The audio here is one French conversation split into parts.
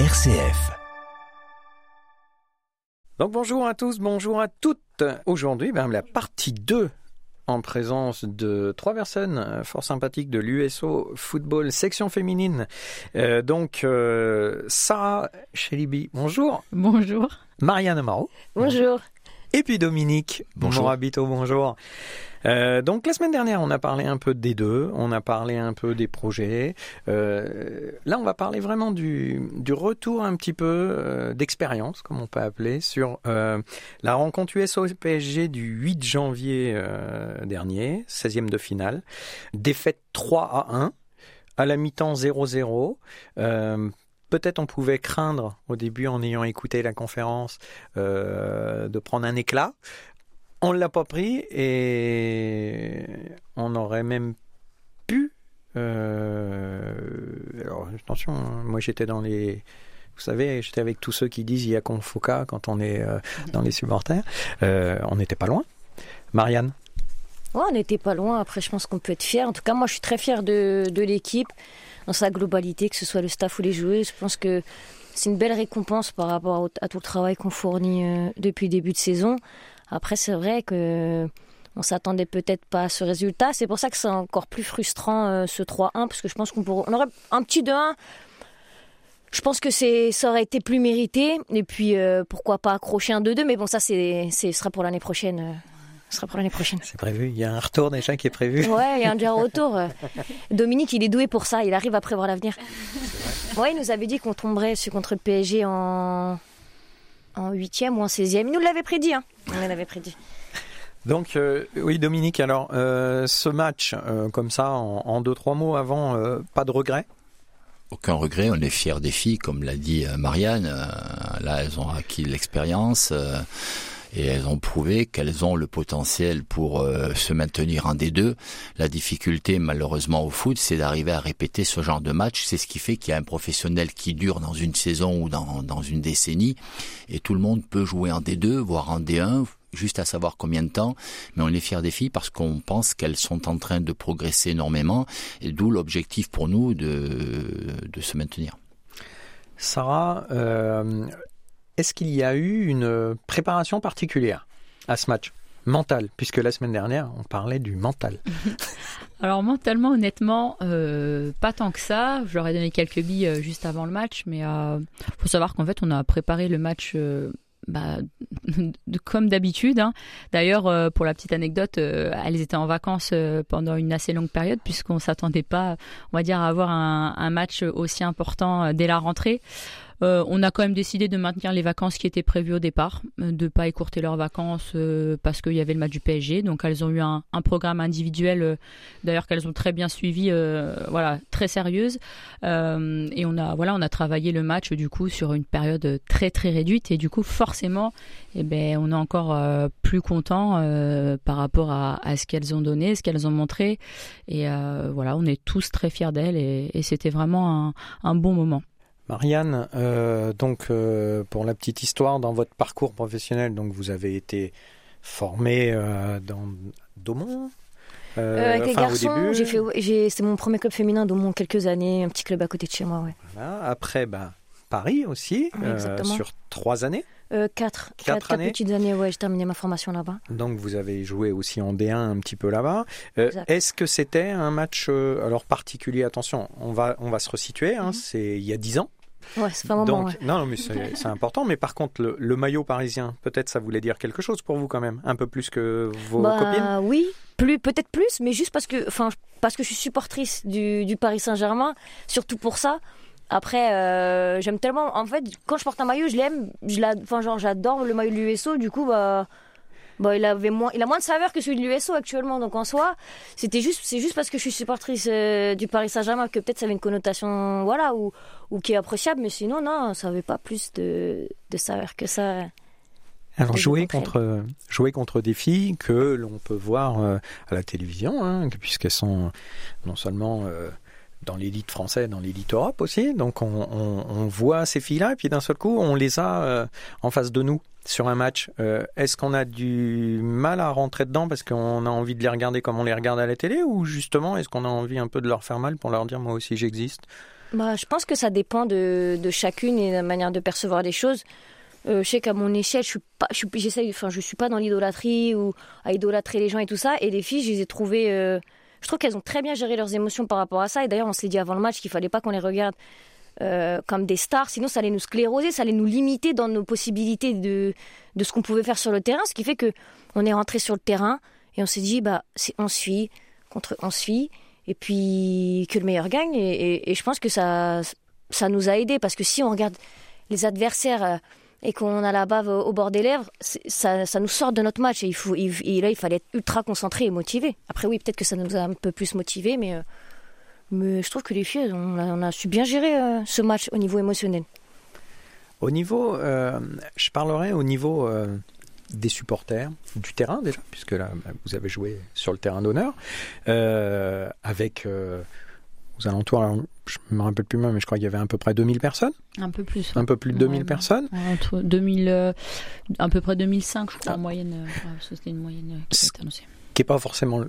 RCF. Donc bonjour à tous, bonjour à toutes. Aujourd'hui, ben, la partie 2 en présence de trois personnes euh, fort sympathiques de l'USO Football section féminine. Euh, donc euh, Sarah Chelibi, bonjour. Bonjour. Marianne Amaro. Bonjour. Et puis Dominique Bonjour. Morabito, bonjour. Euh, donc la semaine dernière, on a parlé un peu des deux, on a parlé un peu des projets. Euh, là, on va parler vraiment du, du retour un petit peu euh, d'expérience, comme on peut appeler, sur la rencontre USO-PSG du 8 janvier dernier, 16e de finale. Défaite 3 à 1, à la mi-temps 0-0. Peut-être on pouvait craindre au début en ayant écouté la conférence euh, de prendre un éclat. On ne l'a pas pris et on aurait même pu. euh, alors attention, moi j'étais dans les. Vous savez, j'étais avec tous ceux qui disent il y a qu'on quand on est euh, dans les supporters. On n'était pas loin. Marianne? On n'était pas loin. Après, je pense qu'on peut être fier. En tout cas, moi, je suis très fier de, l'équipe dans sa globalité, que ce soit le staff ou les joueuses. Je pense que c'est une belle récompense par rapport à tout le travail qu'on fournit euh, depuis début de saison. Après, c'est vrai que on s'attendait peut-être pas à ce résultat. C'est pour ça que c'est encore plus frustrant euh, ce 3-1 parce que je pense qu'on aurait un petit 2-1. Je pense que ça aurait été plus mérité. Et puis, euh, pourquoi pas accrocher un 2-2. Mais bon, ça, c'est, ce sera pour l'année prochaine. Ce sera pour l'année prochaine. C'est prévu. Il y a un retour déjà qui est prévu. Ouais, il y a un déjà retour. Dominique, il est doué pour ça. Il arrive à prévoir l'avenir. Ouais, il nous avait dit qu'on tomberait sur- contre le PSG en en huitième ou en 16e. Il nous l'avait prédit. Hein. On l'avait prédit. Donc euh, oui Dominique, alors euh, ce match euh, comme ça en, en deux trois mots avant, euh, pas de regret. Aucun regret, on est fiers des filles, comme l'a dit Marianne. Là, elles ont acquis l'expérience euh, et elles ont prouvé qu'elles ont le potentiel pour euh, se maintenir en D2. La difficulté, malheureusement, au foot, c'est d'arriver à répéter ce genre de match. C'est ce qui fait qu'il y a un professionnel qui dure dans une saison ou dans, dans une décennie et tout le monde peut jouer en D2, voire en D1 juste à savoir combien de temps, mais on est fiers des filles parce qu'on pense qu'elles sont en train de progresser énormément, et d'où l'objectif pour nous de, de se maintenir. Sarah, euh, est-ce qu'il y a eu une préparation particulière à ce match mental, puisque la semaine dernière on parlait du mental. Alors mentalement, honnêtement, euh, pas tant que ça. Je leur ai donné quelques billes euh, juste avant le match, mais euh, faut savoir qu'en fait, on a préparé le match. euh, bah, comme d'habitude. hein. D'ailleurs, euh, pour la petite anecdote, euh, elles étaient en vacances euh, pendant une assez longue période puisqu'on s'attendait pas, on va à avoir un, match aussi important euh, dès la rentrée. Euh, on a quand même décidé de maintenir les vacances qui étaient prévues au départ, euh, de pas écourter leurs vacances euh, parce qu'il y avait le match du PSG. Donc elles ont eu un, programme individuel, d'ailleurs qu'elles ont très bien suivi, voilà, très sérieuse. Et on a, travaillé le match du coup sur une période très très réduite et du coup forcément, eh ben, on est encore plus content par rapport à, ce qu'elles ont donné, ce qu'elles ont montré. Et voilà, on est tous très fiers d'elles et, c'était vraiment un bon moment. Marianne, euh, donc euh, pour la petite histoire, dans votre parcours professionnel, donc vous avez été formée euh, dans Daumont. avec les garçons, j'ai fait, j'ai, c'est mon premier club féminin d'au moins quelques années, un petit club à côté de chez moi. Ouais. Voilà. Après, ben, Paris aussi, Oui, sur trois années. Euh, quatre, Quatre quatre, années petites années. Ouais, j'ai terminé ma formation là-bas. Donc vous avez joué aussi en D1 un petit peu là-bas. Euh. Est-ce que c'était un match euh, alors particulier Attention, on va on va se resituer. Hein, Mhm. C'est il y a dix ans. Ouais, c'est pas moment. Donc ouais. non, non, mais c'est c'est important. Mais par contre, le, le maillot parisien, peut-être ça voulait dire quelque chose pour vous quand même, un peu plus que vos Bah, copines? Oui, plus, peut-être plus, mais juste parce que, enfin, parce que je suis supportrice du, du Paris Saint-Germain, surtout pour ça. Après, euh, j'aime tellement. En fait, quand je porte un maillot, je l'aime. Je la, enfin, genre, j'adore le maillot de l'USO. Du coup, bah, bah, il avait moins, il a moins de saveur que celui de l'USO actuellement. Donc en soi, c'était juste, c'est juste parce que je suis supportrice euh, du Paris Saint-Germain que peut-être ça avait une connotation, voilà, ou, ou qui est appréciable. Mais sinon, non, ça avait pas plus de, de saveur que ça. Alors jouer contre jouer contre des filles que l'on peut voir euh, à la télévision, hein, puisqu'elles sont non seulement euh, dans l'élite française, dans l'élite Europe aussi. Donc on, voit ces filles-là et puis d'un seul coup on les a euh, en face de nous sur un match. Euh, Est-ce qu'on a du mal à rentrer dedans parce qu'on a envie de les regarder comme on les regarde à la télé ou justement est-ce qu'on a envie un peu de leur faire mal pour leur dire moi aussi j'existe? Bah, Je pense que ça dépend de, chacune et de la manière de percevoir les choses. Euh, je sais qu'à mon échelle, je suis pas, je suis, enfin, je suis pas dans l'idolâtrie ou à idolâtrer les gens et tout ça. Et les filles, je les ai trouvées, je trouve qu'elles ont très bien géré leurs émotions par rapport à ça. Et d'ailleurs, on s'est dit avant le match qu'il fallait pas qu'on les regarde euh, comme des stars, sinon ça allait nous scléroser, ça allait nous limiter dans nos possibilités de, de ce qu'on pouvait faire sur le terrain. Ce qui fait que on est rentré sur le terrain et on s'est dit, bah, on suit contre on suit et puis que le meilleur gagne. Et, et, je pense que ça, ça nous a aidé parce que si on regarde les adversaires et qu'on a la bave au bord des lèvres, ça, nous sort de notre match. Et, là, il fallait être ultra concentré et motivé. Après, oui, peut-être que ça nous a un peu plus motivé, mais, euh, mais je trouve que les filles, on a, su bien gérer euh, ce match au niveau émotionnel. Au niveau, euh, je parlerai au niveau des supporters, du terrain déjà, puisque là, bah, vous avez joué sur le terrain d'honneur, avec aux alentours, je me rappelle plus mal, mais je crois qu'il y avait à peu près 2000 personnes. Un peu plus. Un peu plus de 2000 personnes. Entre 2000, euh, à peu près 2005, je crois, en ah. moyenne. Euh, c'était une moyenne euh, qui. Qui n'est pas forcément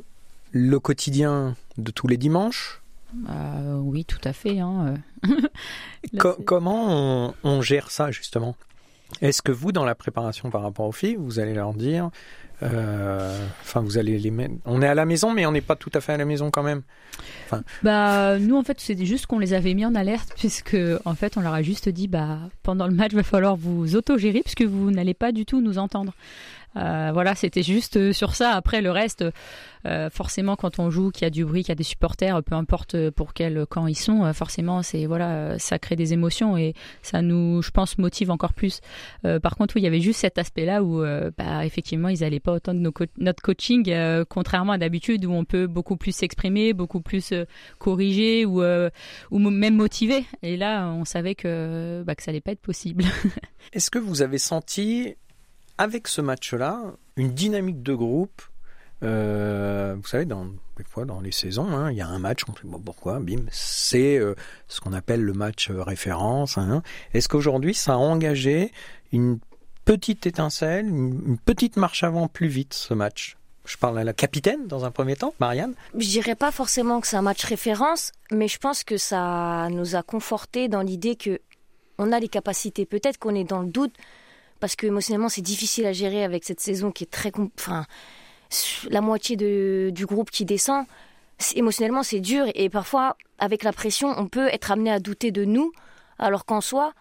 le, quotidien de tous les dimanches. oui, tout à fait. Hein, comment on, on, gère ça, justement? Est-ce que vous, dans la préparation par rapport aux filles, vous allez leur dire euh, enfin, vous allez les mettre. On est à la maison, mais on n'est pas tout à fait à la maison quand même. Bah, nous en fait, c'était juste qu'on les avait mis en alerte puisque en fait, on leur a juste dit, bah, pendant le match, va falloir vous autogérer puisque vous n'allez pas du tout nous entendre. Euh, voilà, c'était juste sur ça. Après, le reste, euh, forcément, quand on joue, qu'il y a du bruit, qu'il y a des supporters, peu importe pour quel camp ils sont, euh, forcément, c'est voilà, ça crée des émotions et ça nous, je pense, motive encore plus. par contre, oui, il y avait juste cet aspect-là où, bah, effectivement, ils n'allaient pas autant de notre coaching, contrairement à d'habitude où on peut beaucoup plus s'exprimer, beaucoup plus corriger ou ou même motiver. Et là, on savait que bah, que ça allait pas être possible. Est-ce que vous avez senti avec ce match-là, une dynamique de groupe. Euh, vous savez, dans, des fois dans les saisons, hein, il y a un match, on fait bon, pourquoi, bim, c'est euh, ce qu'on appelle le match euh, référence. Hein. Est-ce qu'aujourd'hui, ça a engagé une petite étincelle, une, petite marche avant plus vite, ce match je parle à la capitaine dans un premier temps, Marianne. Je dirais pas forcément que c'est un match référence, mais je pense que ça nous a conforté dans l'idée que on a les capacités. Peut-être qu'on est dans le doute parce que émotionnellement c'est difficile à gérer avec cette saison qui est très enfin la moitié du groupe qui descend émotionnellement c'est dur et parfois avec la pression on peut être amené à douter de nous alors qu'en soi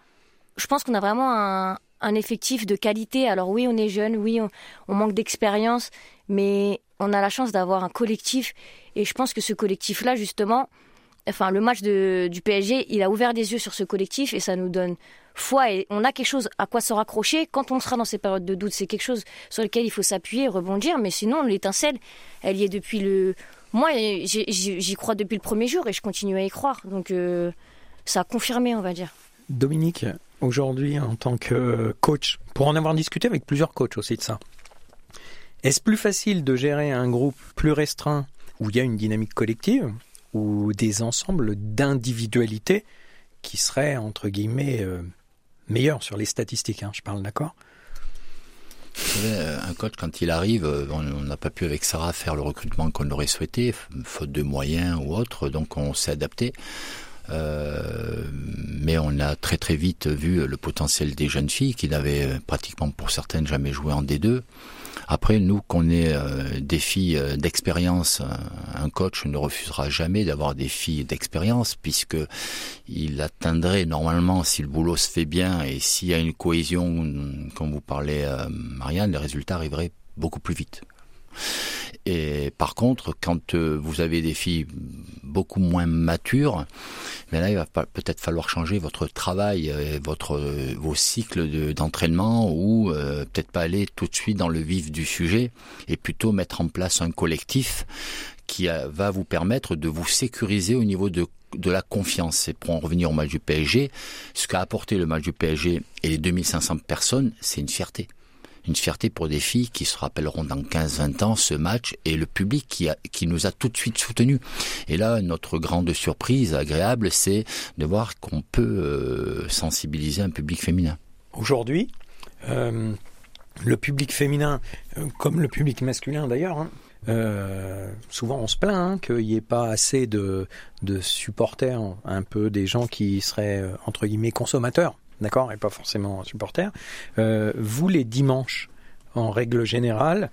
je pense qu'on a vraiment un, un, effectif de qualité alors oui on est jeune oui on, manque d'expérience mais on a la chance d'avoir un collectif et je pense que ce collectif là justement enfin le match du PSG il a ouvert des yeux sur ce collectif et ça nous donne foi et on a quelque chose à quoi se raccrocher quand on sera dans ces périodes de doute. C'est quelque chose sur lequel il faut s'appuyer, rebondir, mais sinon l'étincelle, elle y est depuis le. Moi, j'y crois depuis le premier jour et je continue à y croire. Donc euh, ça a confirmé, on va dire. Dominique, aujourd'hui en tant que coach, pour en avoir discuté avec plusieurs coachs aussi de ça, est-ce plus facile de gérer un groupe plus restreint où il y a une dynamique collective ou des ensembles d'individualités qui seraient entre guillemets euh, meilleur sur les statistiques, hein, je parle d'accord? Euh, un coach, quand il arrive, euh, on n'a pas pu avec Sarah faire le recrutement qu'on aurait souhaité, faute de moyens ou autre, donc on s'est adapté. Euh, mais on a très très vite vu le potentiel des jeunes filles qui n'avaient pratiquement pour certaines jamais joué en D2. Après, nous, qu'on ait euh, des filles euh, d'expérience, euh, un coach ne refusera jamais d'avoir des filles d'expérience, puisque il atteindrait normalement, si le boulot se fait bien et s'il y a une cohésion, comme vous parlez, Marianne, les résultats arriveraient beaucoup plus vite. Et par contre, quand euh, vous avez des filles beaucoup moins matures, là, il va peut-être falloir changer votre travail, euh, votre euh, vos cycles d'entraînement, ou peut-être pas aller tout de suite dans le vif du sujet, et plutôt mettre en place un collectif qui va vous permettre de vous sécuriser au niveau de de la confiance. Et pour en revenir au match du PSG, ce qu'a apporté le match du PSG et les 2500 personnes, c'est une fierté une fierté pour des filles qui se rappelleront dans 15-20 ans ce match et le public qui, qui nous a tout de suite soutenus. Et là, notre grande surprise agréable, c'est de voir qu'on peut euh, sensibiliser un public féminin. Aujourd'hui, euh, le public féminin, euh, comme le public masculin d'ailleurs, hein, souvent, on se plaint hein, qu'il n'y ait pas assez de, de supporters, un peu des gens qui seraient entre guillemets consommateurs, d'accord, et pas forcément supporters. Euh, vous, les dimanches, en règle générale,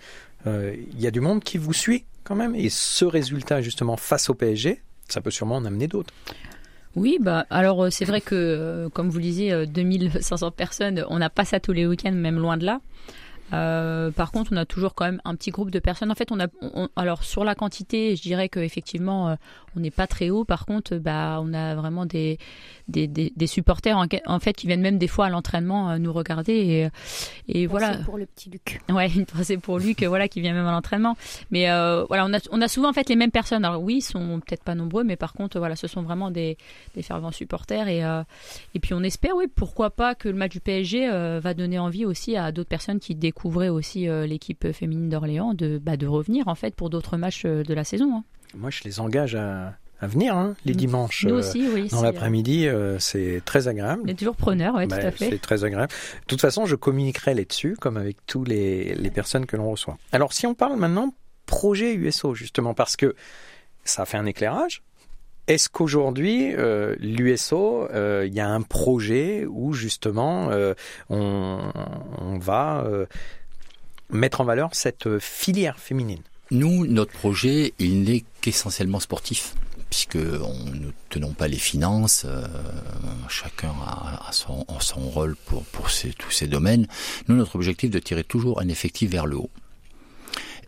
euh, il y a du monde qui vous suit quand même, et ce résultat justement face au PSG, ça peut sûrement en amener d'autres. Oui, bah alors euh, c'est vrai que euh, comme vous le disiez, euh, 2500 personnes, on n'a pas ça tous les week-ends, même loin de là. Euh, par contre, on a toujours quand même un petit groupe de personnes. En fait, on a, on- alors sur la quantité, je dirais qu'effectivement, euh, on n'est pas très haut. Par contre, bah, on a vraiment des, des, des, des supporters en, en fait qui viennent même des fois à l'entraînement euh, nous regarder et, et voilà. C'est pour le petit Luc. Ouais, une pensée pour Luc, euh, voilà, qui vient même à l'entraînement. Mais euh, voilà, on a, on a souvent en fait les mêmes personnes. Alors oui, ils sont peut-être pas nombreux, mais par contre, voilà, ce sont vraiment des, des fervents supporters. Et, euh, et puis on espère, oui, pourquoi pas que le match du PSG euh, va donner envie aussi à d'autres personnes qui découvraient aussi euh, l'équipe féminine d'Orléans de, bah, de revenir en fait pour d'autres matchs euh, de la saison. hein. Moi, je les engage à, à venir hein, les dimanches. Nous euh, aussi, oui. dans l'après-midi, euh, c'est très agréable. Est toujours preneurs, oui, tout Ouais, à fait. C'est très agréable. De toute façon, je communiquerai là-dessus, comme avec tous les, les personnes que l'on reçoit. Alors, si on parle maintenant projet USO, justement, parce que ça a fait un éclairage. Est-ce qu'aujourd'hui, euh, l'USO, euh, il y a un projet où justement euh, on, va euh, mettre en valeur cette filière féminine? Nous, notre projet, il n'est qu'essentiellement sportif, puisque on ne tenons pas les finances, euh, chacun a, son, rôle pour, tous ces domaines. Nous, notre objectif est de tirer toujours un effectif vers le haut.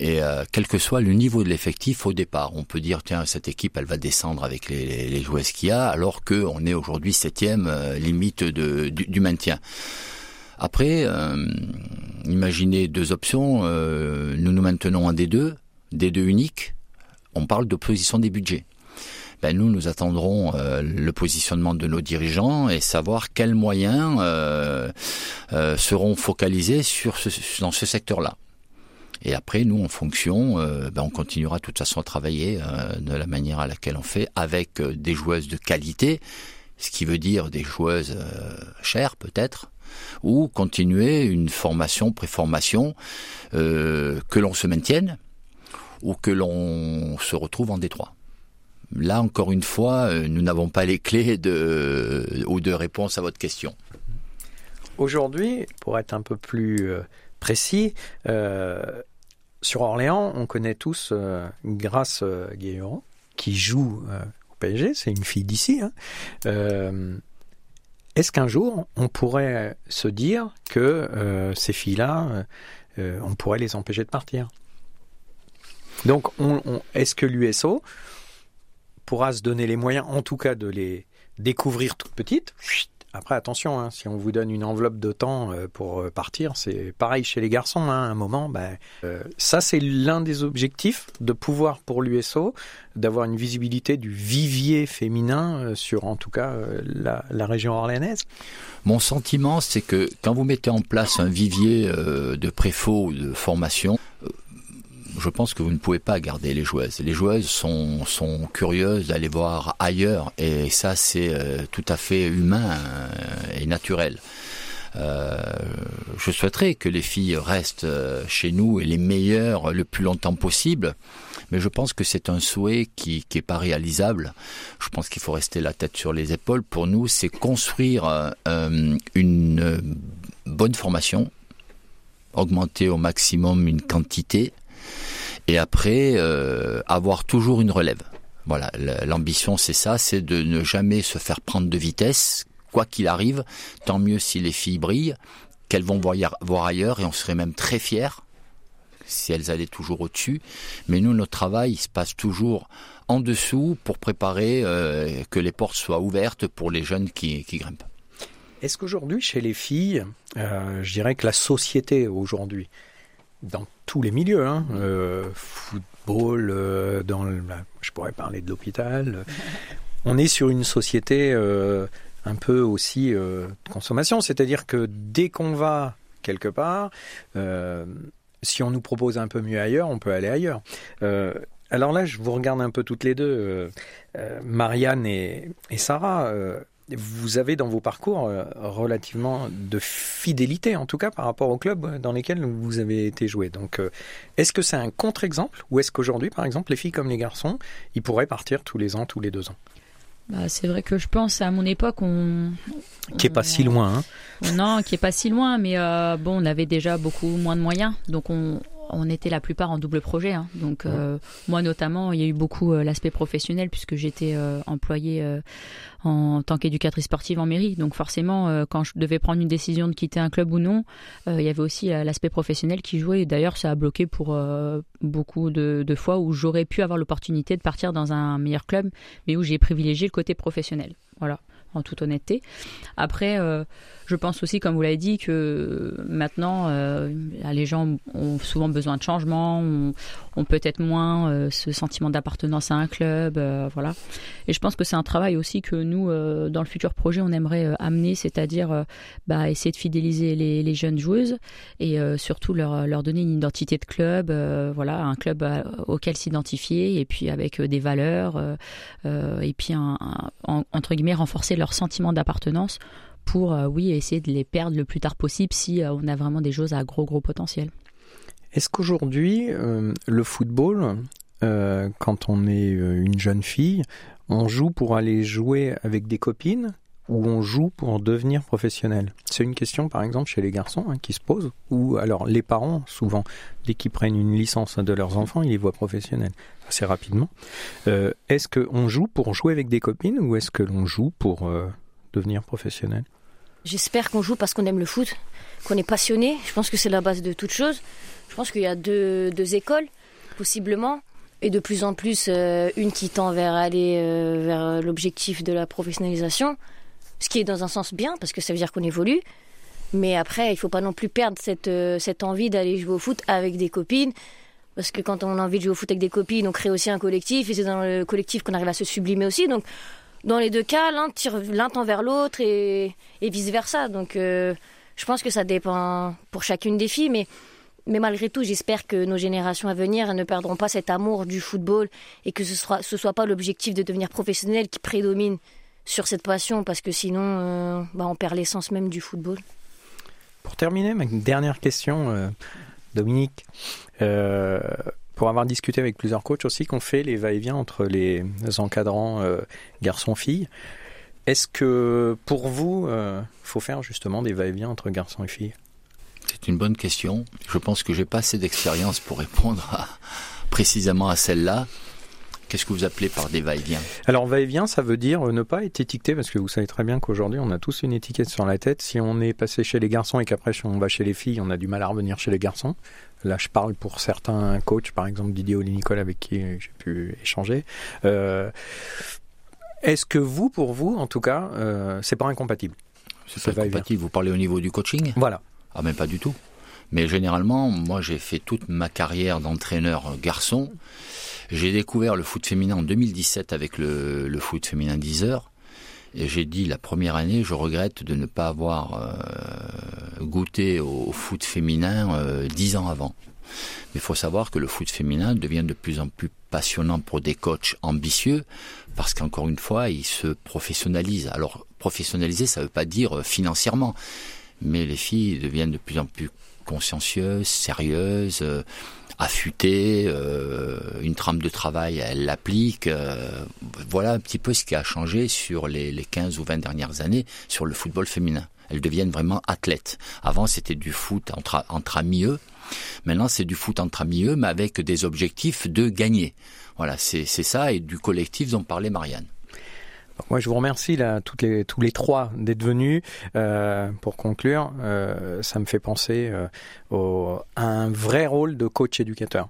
Et euh, quel que soit le niveau de l'effectif au départ, on peut dire tiens cette équipe elle va descendre avec les, les, les qu'il y a, alors que on est aujourd'hui septième euh, limite de, du, du maintien. Après, euh, imaginez deux options. euh, nous nous maintenons en D2, D2 unique. On parle d'opposition des budgets. Ben nous, nous attendrons euh, le positionnement de nos dirigeants et savoir quels moyens euh, euh, seront focalisés sur ce, dans ce secteur-là. Et après, nous, en fonction, euh, ben, on continuera de toute façon à travailler euh, de la manière à laquelle on fait avec euh, des joueuses de qualité, ce qui veut dire des joueuses chères peut-être, ou continuer une formation, préformation, que l'on se maintienne ou que l'on se retrouve en Détroit. Là, encore une fois, nous n'avons pas les clés de, ou de réponse à votre question. Aujourd'hui, pour être un peu plus précis, sur Orléans, on connaît tous euh, Grâce euh, qui joue euh, au PSG, c'est une fille d'ici. hein. Euh, Est-ce qu'un jour, on pourrait se dire que ces filles-là, on pourrait les empêcher de partir? Donc, on- on- est-ce que l'USO pourra se donner les moyens, en tout cas, de les découvrir toutes petites? Après, attention, hein, si on vous donne une enveloppe de temps euh, pour euh, partir, c'est pareil chez les garçons. hein, à un moment, ben, euh, ça c'est l'un des objectifs de pouvoir pour l'USO d'avoir une visibilité du vivier féminin sur, en tout cas, la, région orléanaise. Mon sentiment, c'est que quand vous mettez en place un vivier de préfaux ou de formation, je pense que vous ne pouvez pas garder les joueuses. Les joueuses sont, curieuses d'aller voir ailleurs et ça c'est euh, tout à fait humain euh, et naturel. Euh, je souhaiterais que les filles restent chez nous et les meilleures le plus longtemps possible, mais je pense que c'est un souhait qui qui est pas réalisable. Je pense qu'il faut rester la tête sur les épaules. Pour nous, c'est construire une bonne formation, augmenter au maximum une quantité, et après euh, avoir toujours une relève. Voilà, l'ambition c'est ça, c'est de ne jamais se faire prendre de vitesse, quoi qu'il arrive. Tant mieux si les filles brillent, qu'elles vont voir, ailleurs, et on serait même très fiers si elles allaient toujours au-dessus. Mais nous, notre travail, il se passe toujours en dessous pour préparer euh, que les portes soient ouvertes pour les jeunes qui, qui grimpent. Est-ce qu'aujourd'hui, chez les filles, euh, je dirais que la société aujourd'hui, dans tous les milieux, hein, euh, football, euh, dans le- je pourrais parler de l'hôpital, euh, on est sur une société euh, un peu aussi de consommation, c'est-à-dire que dès qu'on va quelque part, si on nous propose un peu mieux ailleurs, on peut aller ailleurs. Alors là, je vous regarde un peu toutes les deux, Marianne et, et Sarah. Euh, vous avez dans vos parcours euh, relativement de fidélité, en tout cas par rapport aux clubs dans lesquels vous avez été joué. Donc, euh, est-ce que c'est un contre-exemple ou est-ce qu'aujourd'hui, par exemple, les filles comme les garçons, ils pourraient partir tous les ans, tous les deux ans? Bah, c'est vrai que je pense à mon époque, on. Qui est pas si loin, hein. Non, qui est pas si loin, mais euh, bon, on avait déjà beaucoup moins de moyens, donc on, on était la plupart en double projet. Hein. Donc euh, moi notamment, il y a eu beaucoup euh, l'aspect professionnel puisque j'étais euh, employée en tant qu'éducatrice sportive en mairie. Donc forcément, quand je devais prendre une décision de quitter un club ou non, il y avait aussi l'aspect professionnel qui jouait. D'ailleurs, ça a bloqué pour beaucoup de, de, fois où j'aurais pu avoir l'opportunité de partir dans un meilleur club, mais où j'ai privilégié le côté professionnel. Voilà en toute honnêteté. Après, euh, je pense aussi, comme vous l'avez dit, que maintenant, euh, les gens ont souvent besoin de changement, ont, peut-être moins euh, ce sentiment d'appartenance à un club, voilà. Et je pense que c'est un travail aussi que nous, dans le futur projet, on aimerait amener, c'est-à-dire bah, essayer de fidéliser les, jeunes joueuses et surtout leur, leur donner une identité de club, voilà, un club auquel s'identifier et puis avec des valeurs et puis entre guillemets renforcer leur leur sentiment d'appartenance pour, euh, oui, essayer de les perdre le plus tard possible si euh, on a vraiment des choses à gros, gros potentiel. Est-ce qu'aujourd'hui, euh, le football, quand on est une jeune fille, on joue pour aller jouer avec des copines? Ou on joue pour devenir professionnel C'est une question, par exemple, chez les garçons hein, qui se pose. Ou alors, les parents, souvent, dès qu'ils prennent une licence de leurs enfants, ils les voient professionnels assez rapidement. Euh, est-ce qu'on joue pour jouer avec des copines ou est-ce que l'on joue pour euh, devenir professionnel? J'espère qu'on joue parce qu'on aime le foot, qu'on est passionné. Je pense que c'est la base de toute chose. Je pense qu'il y a deux, deux écoles, possiblement et de plus en plus euh, une qui tend vers aller vers l'objectif de la professionnalisation ce qui est dans un sens bien, parce que ça veut dire qu'on évolue. Mais après, il faut pas non plus perdre cette, euh, cette envie d'aller jouer au foot avec des copines. Parce que quand on a envie de jouer au foot avec des copines, on crée aussi un collectif. Et c'est dans le collectif qu'on arrive à se sublimer aussi. Donc, dans les deux cas, l'un tire l'un tend vers l'autre et, et vice-versa. Donc, euh, je pense que ça dépend pour chacune des filles. Mais, mais malgré tout, j'espère que nos générations à venir ne perdront pas cet amour du football et que ce ne soit, ce soit pas l'objectif de devenir professionnel qui prédomine sur cette passion parce que sinon euh, bah, on perd l'essence même du football. Pour terminer, ma dernière question, euh, Dominique. Euh, pour avoir discuté avec plusieurs coachs aussi, qu'on fait les va-et-vient entre les encadrants garçons-filles. Est-ce que pour vous, il faut faire justement des va-et-vient entre garçons et filles? C'est une bonne question. Je pense que j'ai pas assez d'expérience pour répondre précisément à celle-là. Qu'est-ce que vous appelez par des va-et-vient? Alors va-et-vient, ça veut dire ne pas être étiqueté, parce que vous savez très bien qu'aujourd'hui, on a tous une étiquette sur la tête. Si on est passé chez les garçons et qu'après on va chez les filles, on a du mal à revenir chez les garçons. Là, je parle pour certains coachs, par exemple Didier Oli-Nicole, avec qui j'ai pu échanger. Euh, est-ce que vous, pour vous, en tout cas, euh, c'est pas incompatible C'est pas incompatible. Vous parlez au niveau du coaching? Voilà. Ah, même pas du tout. Mais généralement, moi, j'ai fait toute ma carrière d'entraîneur garçon. J'ai découvert le foot féminin en 2017 avec le, foot féminin 10 heures. Et j'ai dit la première année, je regrette de ne pas avoir euh, goûté au, foot féminin euh, ans avant. Mais il faut savoir que le foot féminin devient de plus en plus passionnant pour des coachs ambitieux parce qu'encore une fois, il se professionnalise. Alors, professionnaliser, ça ne veut pas dire euh, financièrement, mais les filles deviennent de plus en plus consciencieuses, sérieuses, euh, affûtée, euh, une trame de travail, elle l'applique. Euh, voilà un petit peu ce qui a changé sur les, les 15 ou 20 dernières années sur le football féminin. Elles deviennent vraiment athlètes. Avant, c'était du foot entre, entre amis eux. Maintenant, c'est du foot entre amis eux, mais avec des objectifs de gagner. Voilà, c'est ça, et du collectif dont parlait Marianne. Moi, je vous remercie là, toutes les, tous les trois d'être venus. Euh, pour conclure, euh, ça me fait penser euh, au, à un vrai rôle de coach éducateur.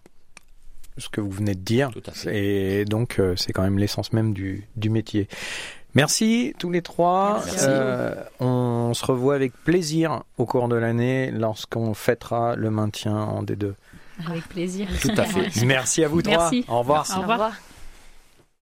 Ce que vous venez de dire. Et donc, euh, c'est quand même l'essence même du, du métier. Merci tous les trois. Euh, on se revoit avec plaisir au cours de l'année lorsqu'on fêtera le maintien en D2. Avec plaisir. Tout à fait. Merci à vous trois. Merci. Au revoir. Au revoir.